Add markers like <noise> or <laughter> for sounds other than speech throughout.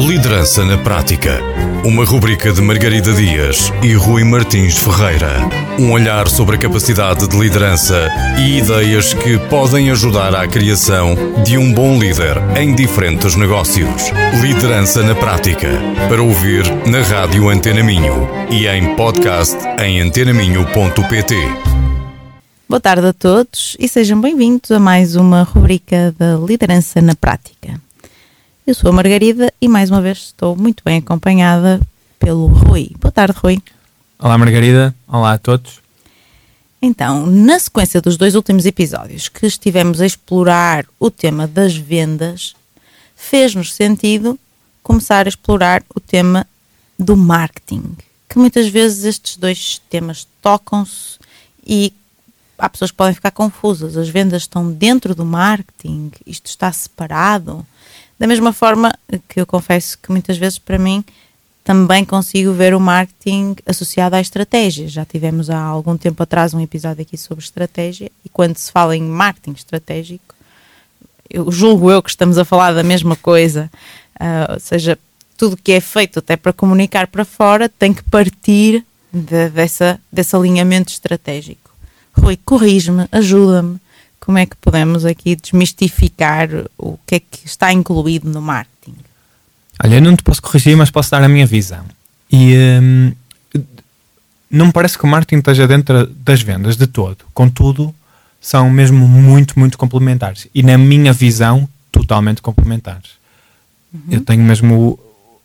Liderança na Prática. Uma rubrica de Margarida Dias e Rui Martins Ferreira. Um olhar sobre a capacidade de liderança e ideias que podem ajudar à criação de um bom líder em diferentes negócios. Liderança na Prática. Para ouvir na Rádio Antena Minho e em podcast em antenaminho.pt. Boa tarde a todos e sejam bem-vindos a mais uma rubrica da Liderança na Prática. Eu sou a Margarida e mais uma vez estou muito bem acompanhada pelo Rui. Boa tarde, Rui. Olá, Margarida. Olá a todos. Então, na sequência dos dois últimos episódios que estivemos a explorar o tema das vendas, fez-nos sentido começar a explorar o tema do marketing, que muitas vezes estes dois temas tocam-se e há pessoas que podem ficar confusas. As vendas estão dentro do marketing, isto está separado. Da mesma forma que eu confesso que muitas vezes para mim também consigo ver o marketing associado à estratégia. Já tivemos há algum tempo atrás um episódio aqui sobre estratégia e quando se fala em marketing estratégico, eu julgo eu que estamos a falar da mesma coisa, uh, ou seja, tudo que é feito até para comunicar para fora tem que partir de, dessa, desse alinhamento estratégico. Rui, corrige-me, ajuda-me como é que podemos aqui desmistificar o que é que está incluído no marketing? Olha, eu não te posso corrigir, mas posso dar a minha visão. E hum, não me parece que o marketing esteja dentro das vendas de todo. Contudo, são mesmo muito, muito complementares. E na minha visão, totalmente complementares. Uhum. Eu tenho mesmo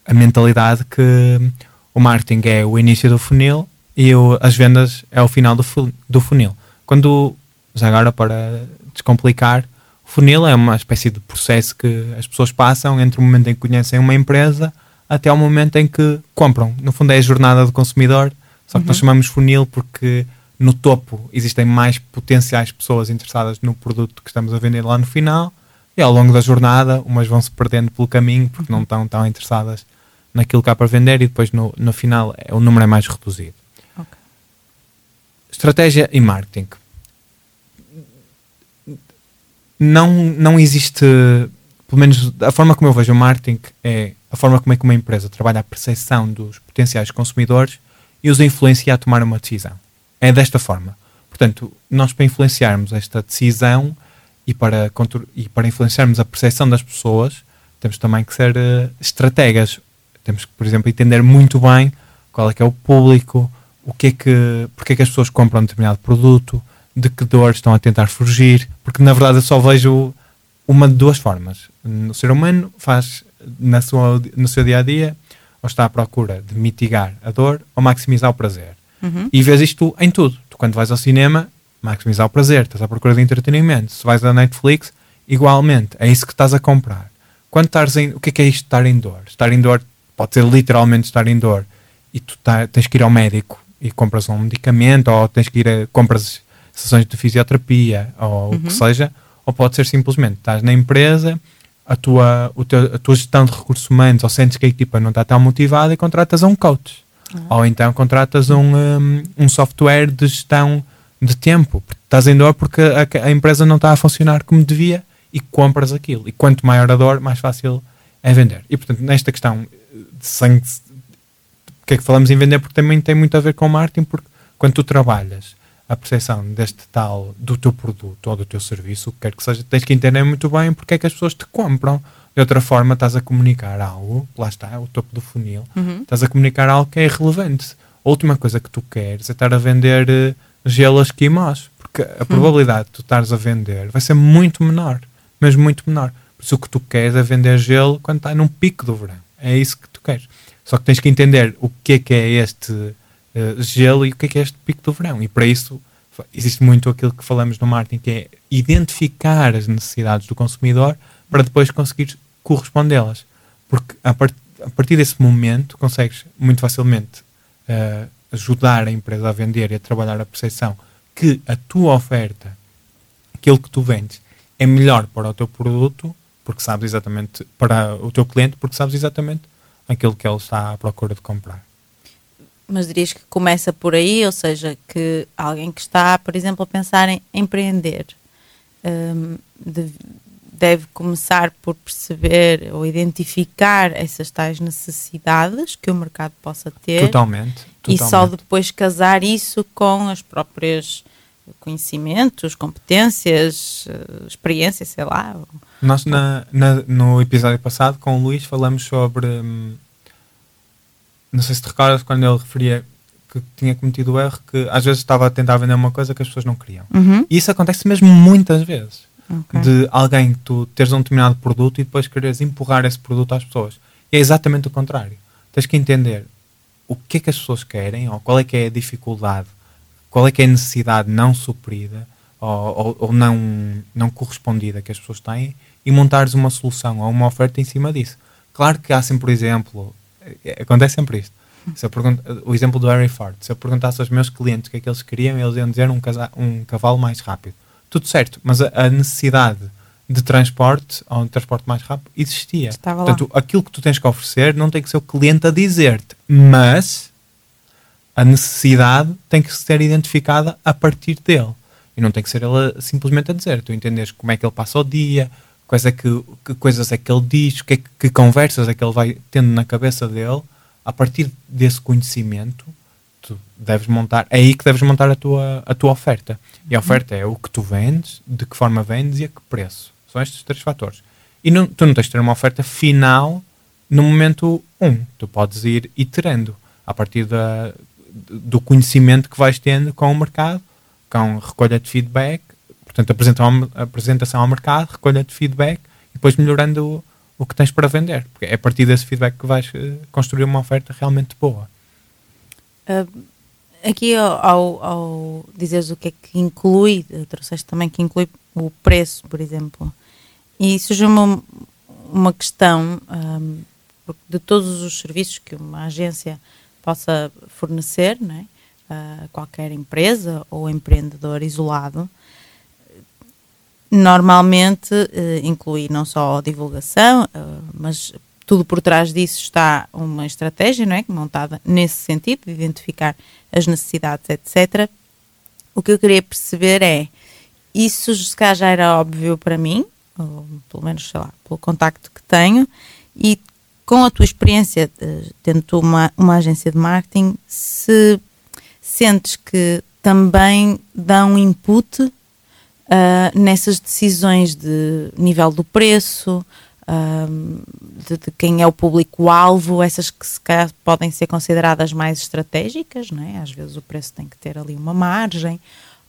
a mentalidade que o marketing é o início do funil e eu, as vendas é o final do, do funil. Quando já agora, para descomplicar, o funil é uma espécie de processo que as pessoas passam entre o momento em que conhecem uma empresa até o momento em que compram. No fundo, é a jornada do consumidor, só que uhum. nós chamamos funil porque no topo existem mais potenciais pessoas interessadas no produto que estamos a vender lá no final e ao longo da jornada umas vão se perdendo pelo caminho porque não estão tão interessadas naquilo que há para vender e depois no, no final é, o número é mais reduzido. Okay. Estratégia e marketing não, não existe, pelo menos a forma como eu vejo o marketing é a forma como é que uma empresa trabalha a percepção dos potenciais consumidores e os influencia a tomar uma decisão. É desta forma. Portanto, nós para influenciarmos esta decisão e para, e para influenciarmos a percepção das pessoas, temos também que ser uh, estrategas. Temos que, por exemplo, entender muito bem qual é que é o público, o que é que, porque é que as pessoas compram um determinado produto, de que dor estão a tentar fugir, porque na verdade eu só vejo uma de duas formas. O ser humano faz na sua, no seu dia a dia ou está à procura de mitigar a dor ou maximizar o prazer. Uhum. E vês isto em tudo. Tu, quando vais ao cinema, maximizar o prazer, estás à procura de entretenimento. Se vais à Netflix, igualmente, é isso que estás a comprar. Quando estás em. O que é que é isto de estar em dor? Estar em dor pode ser literalmente estar em dor e tu tá, tens que ir ao médico e compras um medicamento ou tens que ir a, compras sessões de fisioterapia ou uhum. o que seja, ou pode ser simplesmente estás na empresa, a tua, o teu, a tua gestão de recursos humanos ou sentes que a equipa não está tão motivada e contratas um coach. Uhum. Ou então contratas um, um, um, software de gestão de tempo. Estás em dor porque a, a, empresa não está a funcionar como devia e compras aquilo. E quanto maior a dor, mais fácil é vender. E portanto, nesta questão de sangue, que é que falamos em vender? Porque também tem muito a ver com marketing, porque quando tu trabalhas a percepção deste tal do teu produto ou do teu serviço, o que quer que seja, tens que entender muito bem porque é que as pessoas te compram. De outra forma, estás a comunicar algo, lá está, o topo do funil, uhum. estás a comunicar algo que é irrelevante. A última coisa que tu queres é estar a vender uh, gelo esquimós, porque a uhum. probabilidade de tu estares a vender vai ser muito menor, mas muito menor. Por isso o que tu queres é vender gelo quando está num pico do verão. É isso que tu queres. Só que tens que entender o que é que é este uh, gelo e o que é, que é este pico do verão. E para isso existe muito aquilo que falamos no marketing, que é identificar as necessidades do consumidor para depois conseguir correspondê-las. Porque a, part a, partir desse momento consegues muito facilmente uh, ajudar a empresa a vender e a trabalhar a percepção que a tua oferta, aquilo que tu vendes, é melhor para o teu produto, porque sabes exatamente, para o teu cliente, porque sabes exatamente aquilo que ele está à procura de comprar. Mas dirias que começa por aí, ou seja, que alguém que está, por exemplo, a pensar em empreender um, de, deve começar por perceber ou identificar essas tais necessidades que o mercado possa ter. Totalmente. E totalmente. só depois casar isso com as próprias conhecimentos, competências, eh, experiências, sei lá. Nós, na, na- no episódio passado, com o Luís, falamos sobre. hum, não sei se te recordas quando ele referia que tinha cometido o erro, que às vezes estava a tentar vender uma coisa que as pessoas não queriam. Uhum. E isso acontece mesmo muitas vezes. Ok. De alguém que tu teres um determinado produto e depois quereres empurrar esse produto às pessoas. E é exatamente o contrário. Tens que entender o que é que as pessoas querem, ou qual é que é a dificuldade, qual é que é a necessidade não suprida ou, ou, ou não, não correspondida que as pessoas têm e montares uma solução ou uma oferta em cima disso. Claro que há sempre, por exemplo, acontece sempre isto. Se eu pergunto, o exemplo do Harry Ford, se eu perguntasse aos meus clientes o que é que eles queriam, eles iam dizer um, casa- um cavalo mais rápido. Tudo certo, mas a, a necessidade de transporte, ou um transporte mais rápido, existia. Estava lá. Portanto, aquilo que tu tens que oferecer não tem que ser o cliente a dizer-te, mas a necessidade tem que ser identificada a partir dele. E não tem que ser ele simplesmente a dizer. Tu entendes como é que ele passa o dia, quais é que, que coisas é que ele diz, que, é que, que conversas é que ele vai tendo na cabeça dele. A partir desse conhecimento, tu deves montar, é aí que deves montar a tua, a tua oferta. E a oferta é o que tu vendes, de que forma vendes e a que preço. São estes três fatores. E não, tu não tens de ter uma oferta final no momento um. Tu podes ir iterando a partir da, do conhecimento que vais tendo com o mercado, com recolha de feedback, portanto, apresentação, apresentação ao mercado, recolha de feedback e depois melhorando o, o que tens para vender. Porque é a partir desse feedback que vais eh, construir uma oferta realmente boa. Ah, aqui ao, ao, dizeres o que é que inclui, eh, trouxeste também que inclui o preço, por exemplo. E surge uma, uma questão ahm, porque de todos os serviços que uma agência possa fornecer, não é? a qualquer empresa ou empreendedor isolado, normalmente eh, inclui não só a divulgação, eh, mas tudo por trás disso está uma estratégia, não é? Montada nesse sentido, de identificar as necessidades, etc. O que eu queria perceber é, isso se calhar já era óbvio para mim, ou pelo menos, sei lá, pelo contacto que tenho, e com a tua experiência, eh, tendo tu uma, uma agência de marketing, se sentes que também dá um input ah, nessas decisões de nível do preço, ah, de, de quem é o público-alvo, essas que se calhar podem ser consideradas mais estratégicas, não é? às vezes o preço tem que ter ali uma margem,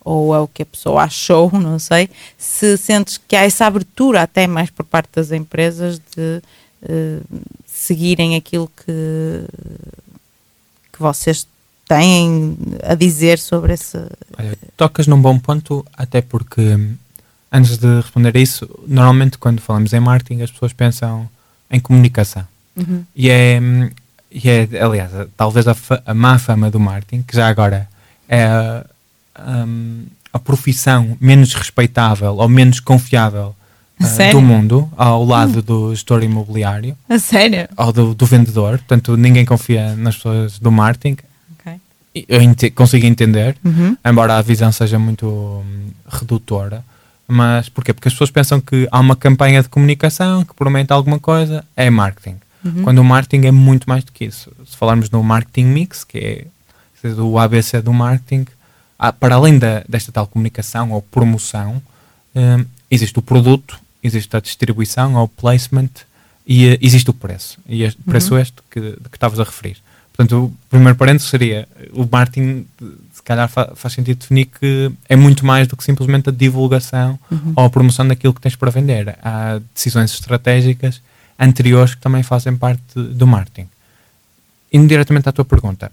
ou é o que a pessoa achou, <laughs> não sei. Se sentes que há essa abertura até mais por parte das empresas de eh, seguirem aquilo que, que vocês têm a dizer sobre esse. Olha, tocas num bom ponto, até porque hum, antes de responder a isso, normalmente quando falamos em marketing as pessoas pensam em comunicação. E é, hum, e é aliás, talvez a, a má fama do marketing, que já agora é a, hum, a profissão menos respeitável ou menos confiável Sério? do mundo, ao lado do gestor imobiliário A sério? ou do, do vendedor. Portanto, ninguém confia nas pessoas do marketing. Eu ente- consigo entender, Uhum. embora a visão seja muito hum, redutora. Mas porquê? Porque as pessoas pensam que há uma campanha de comunicação que promete alguma coisa, é marketing. Quando o marketing é muito mais do que isso. Se falarmos no marketing mix, que é o ABC do marketing, há- para além da, desta tal comunicação ou promoção, hum, existe o produto, existe a distribuição ou placement e eh, existe o preço. E este preço este que, que estavas a referir. Portanto, o primeiro parênteses seria o marketing, se calhar fa- faz sentido definir que é muito mais do que simplesmente a divulgação ou a promoção daquilo que tens para vender. Há decisões estratégicas anteriores que também fazem parte do marketing. Indo diretamente à tua pergunta,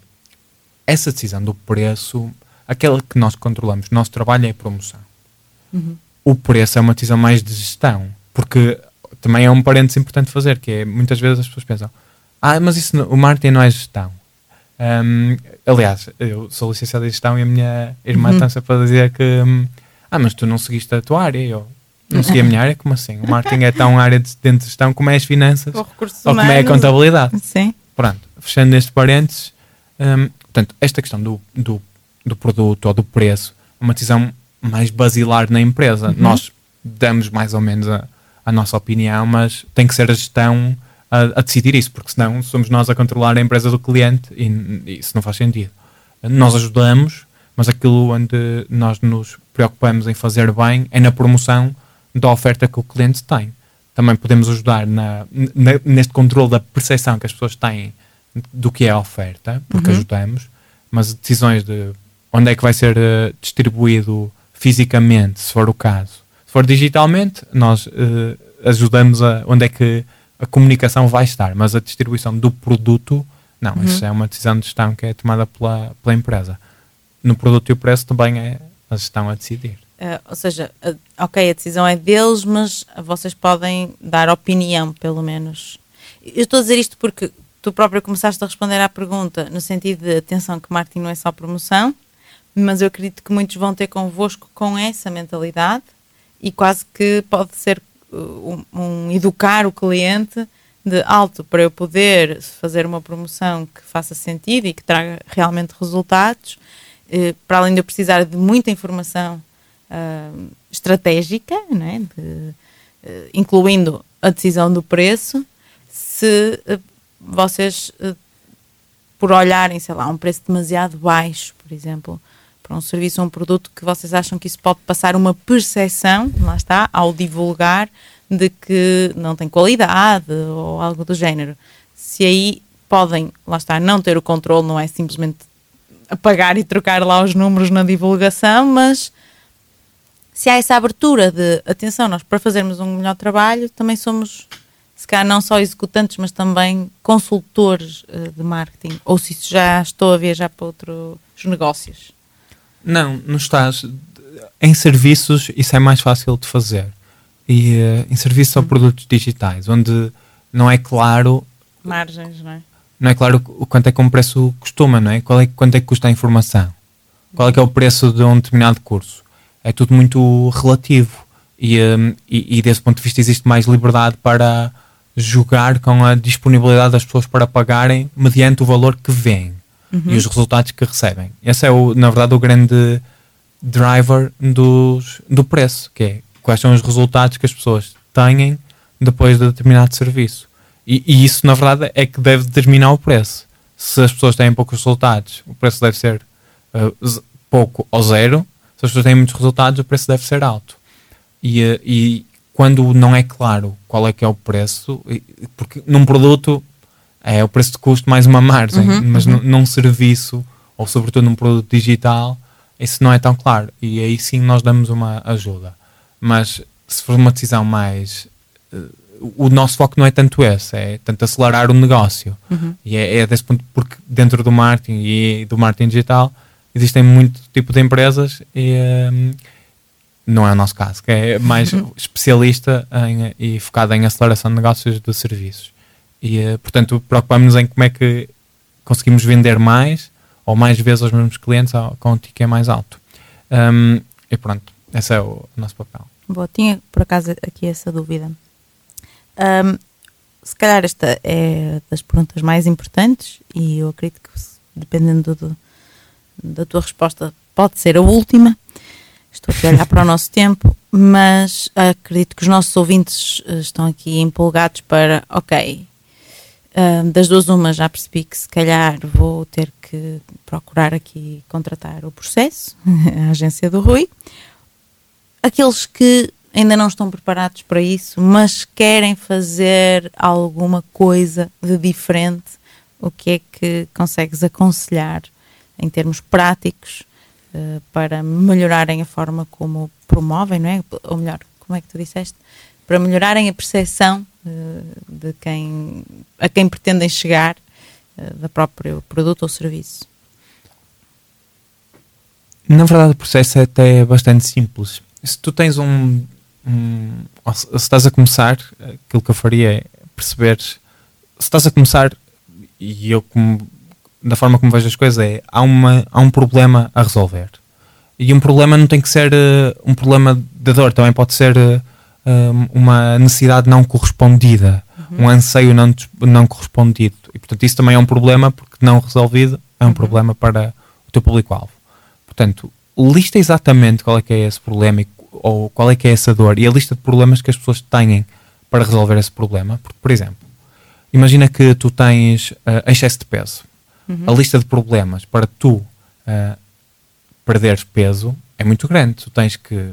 essa decisão do preço, aquela que nós controlamos, o nosso trabalho é a promoção. O preço é uma decisão mais de gestão, porque também é um parênteses importante fazer, que é muitas vezes as pessoas pensam, ah, mas isso não- o marketing não é gestão. Hum, aliás, eu sou licenciado em gestão e a minha irmã está sempre a dizer que hum, ah, mas tu não seguiste a tua área. Eu não segui a minha área, como assim? O marketing é tão área de, dentro de gestão como é as finanças Ou ou como é a contabilidade. Sim. Pronto, fechando este parênteses, hum, portanto, esta questão do, do, do produto ou do preço é uma decisão mais basilar na empresa. Nós damos mais ou menos a, a nossa opinião, mas tem que ser a gestão a, a decidir isso, porque senão somos nós a controlar a empresa do cliente e, isso não faz sentido. Nós ajudamos, mas aquilo onde nós nos preocupamos em fazer bem é na promoção da oferta que o cliente tem. Também podemos ajudar na, na, neste controle da percepção que as pessoas têm do que é a oferta, porque uhum. ajudamos, mas decisões de onde é que vai ser uh, distribuído fisicamente, se for o caso. Se for digitalmente, nós uh, ajudamos a onde é que a comunicação vai estar, mas a distribuição do produto, não, uhum. isso é uma decisão de gestão que é tomada pela, pela empresa. No produto e o preço também é a gestão a decidir. Uh, ou seja, uh, ok, a decisão é deles, mas vocês podem dar opinião, pelo menos. Eu estou a dizer isto porque tu próprio começaste a responder à pergunta no sentido de atenção que marketing não é só promoção, mas eu acredito que muitos vão ter convosco com essa mentalidade e quase que pode ser um, um educar o cliente de alto para eu poder fazer uma promoção que faça sentido e que traga realmente resultados, eh, para além de eu precisar de muita informação uh, estratégica, é? de, uh, incluindo a decisão do preço, se uh, vocês, por olharem, sei lá, um preço demasiado baixo, por exemplo, para um serviço ou um produto que vocês acham que isso pode passar uma percepção, lá está, ao divulgar, de que não tem qualidade ou algo do género. Se aí podem, lá está, não ter o controle, não é simplesmente apagar e trocar lá os números na divulgação, mas se há essa abertura de atenção, nós para fazermos um melhor trabalho também somos, se calhar, não só executantes, mas também consultores uh, de marketing, ou se isso já estou a viajar para outros negócios. Não, não estás. Em serviços, isso é mais fácil de fazer. E uh, em serviços ou hum. produtos digitais, onde não é claro. Margens, não é? Não é claro o quanto é que um preço costuma, não é? Qual é quanto é que custa a informação? Qual é que é o preço de um determinado curso? é tudo muito relativo e, um, e, e, desse ponto de vista existe mais liberdade para jogar com a disponibilidade das pessoas para pagarem mediante o valor que vêm uhum. e os resultados que recebem. Esse é, o, na verdade, o grande driver dos, do preço, que é quais são os resultados que as pessoas têm depois de determinado serviço. E, e, isso, na verdade, é que deve determinar o preço. Se as pessoas têm poucos resultados, o preço deve ser uh, pouco ou zero se as pessoas têm muitos resultados, o preço deve ser alto. E, eh, e quando não é claro qual é que é o preço, porque num produto é o preço de custo mais uma margem, uhum, mas uhum. num serviço, ou sobretudo num produto digital, isso não é tão claro. E aí sim nós damos uma ajuda. Mas se for uma decisão mais. Uh, o nosso foco não é tanto esse, é tanto acelerar o negócio. Uhum. E é, é desse ponto, porque dentro do marketing e do marketing digital existem muito tipo de empresas e um, não é o nosso caso, que é mais uhum. especialista em, e focada em aceleração de negócios de serviços. E, uh, portanto, preocupamos-nos em como é que conseguimos vender mais ou mais vezes aos mesmos clientes com um ticket mais alto. Um, e pronto, esse é o nosso papel. Boa, tinha por acaso aqui essa dúvida. Um, se calhar esta é das perguntas mais importantes e eu acredito que dependendo do, da tua resposta pode ser a última. Estou aqui a olhar para o nosso <laughs> tempo, mas acredito que os nossos ouvintes eh, estão aqui empolgados para, ok, das duas uma já percebi que se calhar vou ter que procurar aqui contratar o processo, <laughs> a agência do Rui. Aqueles que ainda não estão preparados para isso, mas querem fazer alguma coisa de diferente, o que é que consegues aconselhar em termos práticos uh, para melhorarem a forma como promovem, não é? Ou melhor, como é que tu disseste? Para melhorarem a percepção uh, de quem, a quem pretendem chegar uh, da próprio produto ou serviço. Na verdade, o processo é até bastante simples. Se tu tens um, um se estás a começar, aquilo que eu faria é perceber se estás a começar e eu como da forma como vejo as coisas, é há, uma, há um problema a resolver. E um problema não tem que ser uh, um problema de dor, também pode ser uh, uma necessidade não correspondida, uhum. um anseio não, não correspondido. E portanto, isso também é um problema, porque não resolvido é um uhum. problema para o teu público-alvo. Portanto, lista exatamente qual é que é esse problema e ou qual é que é essa dor e a lista de problemas que as pessoas têm para resolver esse problema. Porque, por exemplo, imagina que tu tens uh, excesso de peso. Uhum. A lista de problemas para tu uh, perderes peso é muito grande. Tu tens que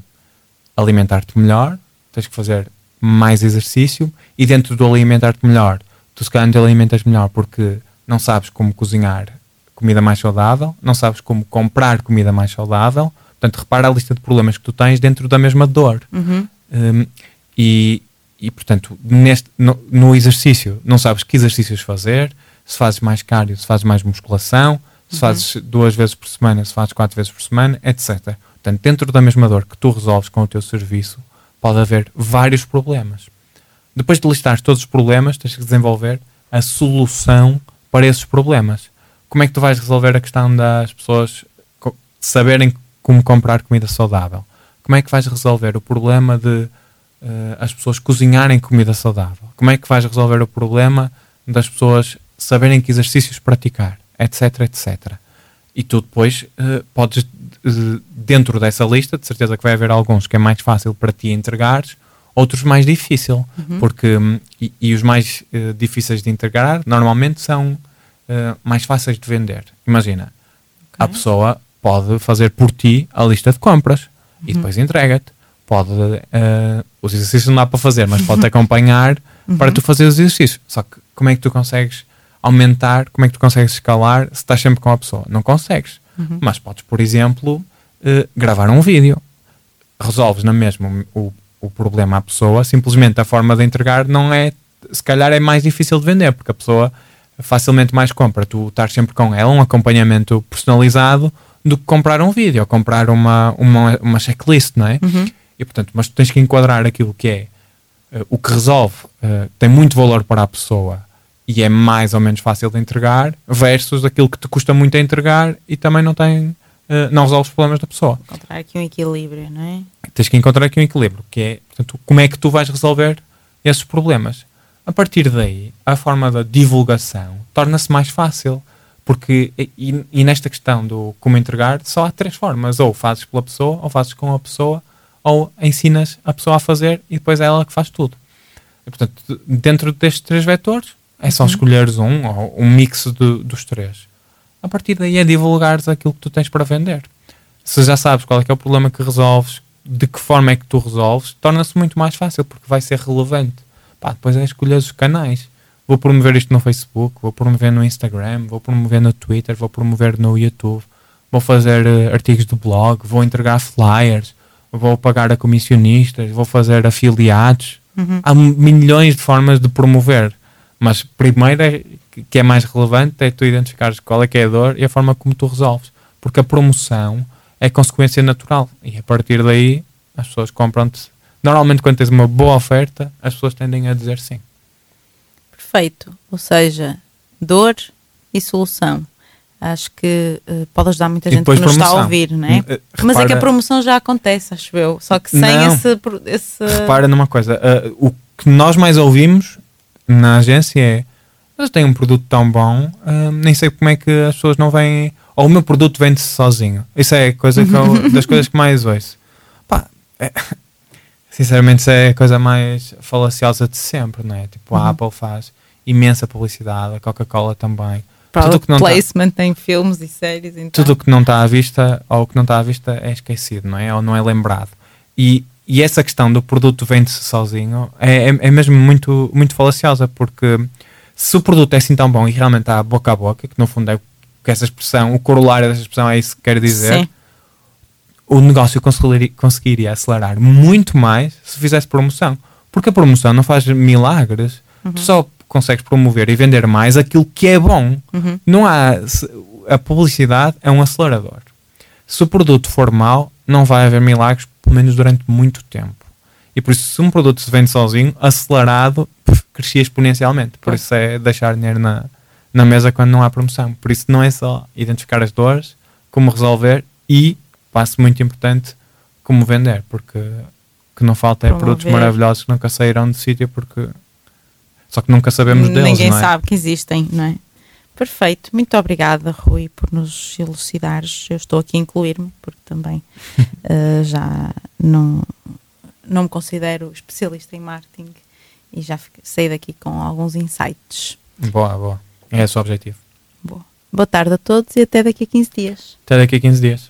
alimentar-te melhor, tens que fazer mais exercício e dentro do alimentar-te melhor, tu se calhar te alimentas melhor porque não sabes como cozinhar comida mais saudável, não sabes como comprar comida mais saudável. Portanto, repara a lista de problemas que tu tens dentro da mesma dor. Uhum. Um, e, e, portanto, neste, no, no, exercício, não sabes que exercícios fazer, se fazes mais cardio, se fazes mais musculação, se uhum. fazes duas vezes por semana, se fazes quatro vezes por semana, etc. Portanto, dentro da mesma dor que tu resolves com o teu serviço, pode haver vários problemas. Depois de listar todos os problemas, tens que desenvolver a solução para esses problemas. Como é que tu vais resolver a questão das pessoas saberem como comprar comida saudável? Como é que vais resolver o problema de uh, as pessoas cozinharem comida saudável? Como é que vais resolver o problema das pessoas saberem que exercícios praticar? Etc, etc. E tu depois uh, podes, uh, dentro dessa lista, de certeza que vai haver alguns que é mais fácil para ti entregares, outros mais difícil. Uhum. Porque, um, e, e, os mais difíceis de entregar normalmente são mais fáceis de vender. Imagina, okay. a pessoa pode fazer por ti a lista de compras uhum. e depois entrega-te. Pode, uh, os exercícios não dá para fazer, mas pode-te <laughs> acompanhar uhum. para tu fazer os exercícios. Só que como é que tu consegues aumentar, como é que tu consegues escalar se estás sempre com a pessoa? Não consegues. Uhum. Mas podes, por exemplo, uh, gravar um vídeo. Resolves na mesma o, o problema à pessoa, simplesmente a forma de entregar não é, se calhar é mais difícil de vender, porque a pessoa facilmente mais compra tu estar sempre com ela, um acompanhamento personalizado, do que comprar um vídeo ou comprar uma, uma, uma checklist, não é? Uhum. E portanto, mas tu tens que enquadrar aquilo que é uh, o que resolve, uh, tem muito valor para a pessoa e é mais ou menos fácil de entregar, versus aquilo que te custa muito a entregar e também não tem. Uh, não resolve os problemas da pessoa. Encontrar aqui um equilíbrio, não é? Tens que encontrar aqui um equilíbrio, que é, portanto, como é que tu vais resolver esses problemas. A partir daí, a forma da divulgação torna-se mais fácil. Porque, e, e, nesta questão do como entregar, só há três formas: ou fazes pela pessoa, ou fazes com a pessoa, ou ensinas a pessoa a fazer e depois é ela que faz tudo. E, portanto, dentro destes três vetores, é só uhum. escolheres um, ou um mix de, dos três. A partir daí é divulgares aquilo que tu tens para vender. Se já sabes qual é, é o problema que resolves, de que forma é que tu resolves, torna-se muito mais fácil, porque vai ser relevante. Pá, depois é escolher os canais vou promover isto no Facebook, vou promover no Instagram, vou promover no Twitter, vou promover no YouTube, vou fazer uh, artigos de blog, vou entregar flyers, vou pagar a comissionistas, vou fazer afiliados. Uhum. Há milhões de formas de promover, mas primeiro é, que é mais relevante é tu identificares qual é que é a dor e a forma como tu resolves, porque a promoção é consequência natural e a partir daí as pessoas compram-te. Normalmente, quando tens uma boa oferta, as pessoas tendem a dizer sim perfeito, ou seja, dor e solução. Acho que uh, pode ajudar muita e gente que nos promoção. está a ouvir, não é? Uh, Mas é que a promoção já acontece, acho eu. Só que sem não, esse, esse. Repara numa coisa: uh, o que nós mais ouvimos na agência é. Mas eu tenho um produto tão bom, nem sei como é que as pessoas não vêm. Ou o meu produto vende-se sozinho. Isso é coisa eu, <laughs> das coisas que mais ouço. Pá, é, sinceramente, isso é a coisa mais falaciosa de sempre, não é? Tipo, a uhum. Apple faz imensa publicidade, a Coca-Cola também. Tudo que não tá- placement tá, em filmes e séries. Então. Tudo o que não está à vista ou que não está à vista é esquecido, não é? Ou não é lembrado. E, e essa questão do produto vende-se sozinho é, é, é, mesmo muito, muito falaciosa, porque se o produto é assim tão bom e realmente está boca a boca, que no fundo é que essa expressão, o corolário dessa expressão é isso que quer dizer, Sim. o negócio conseguiria, conseguiria acelerar muito mais se fizesse promoção. Porque a promoção não faz milagres. Uhum. Tu só consegues promover e vender mais aquilo que é bom. Uhum. Não há. A publicidade é um acelerador. Se o produto for mau, não vai haver milagres, pelo menos durante muito tempo. E por isso, se um produto se vende sozinho, acelerado, crescia exponencialmente. Por isso é deixar dinheiro na, na mesa quando não há promoção. Por isso não é só identificar as dores, como resolver e, passo muito importante, como vender. Porque que não falta é produtos maravilhosos que nunca saíram do sítio porque só que nunca sabemos deles. Ninguém é? sabe que existem, não é? Perfeito. Muito obrigada, Rui, por nos elucidares. Eu estou aqui a incluir-me, porque também uh, <laughs> já não, não me considero especialista em marketing e já saí daqui com alguns insights. Boa, boa. É esse o objetivo. Boa. Boa tarde a todos e até daqui a 15 dias. Até daqui a 15 dias.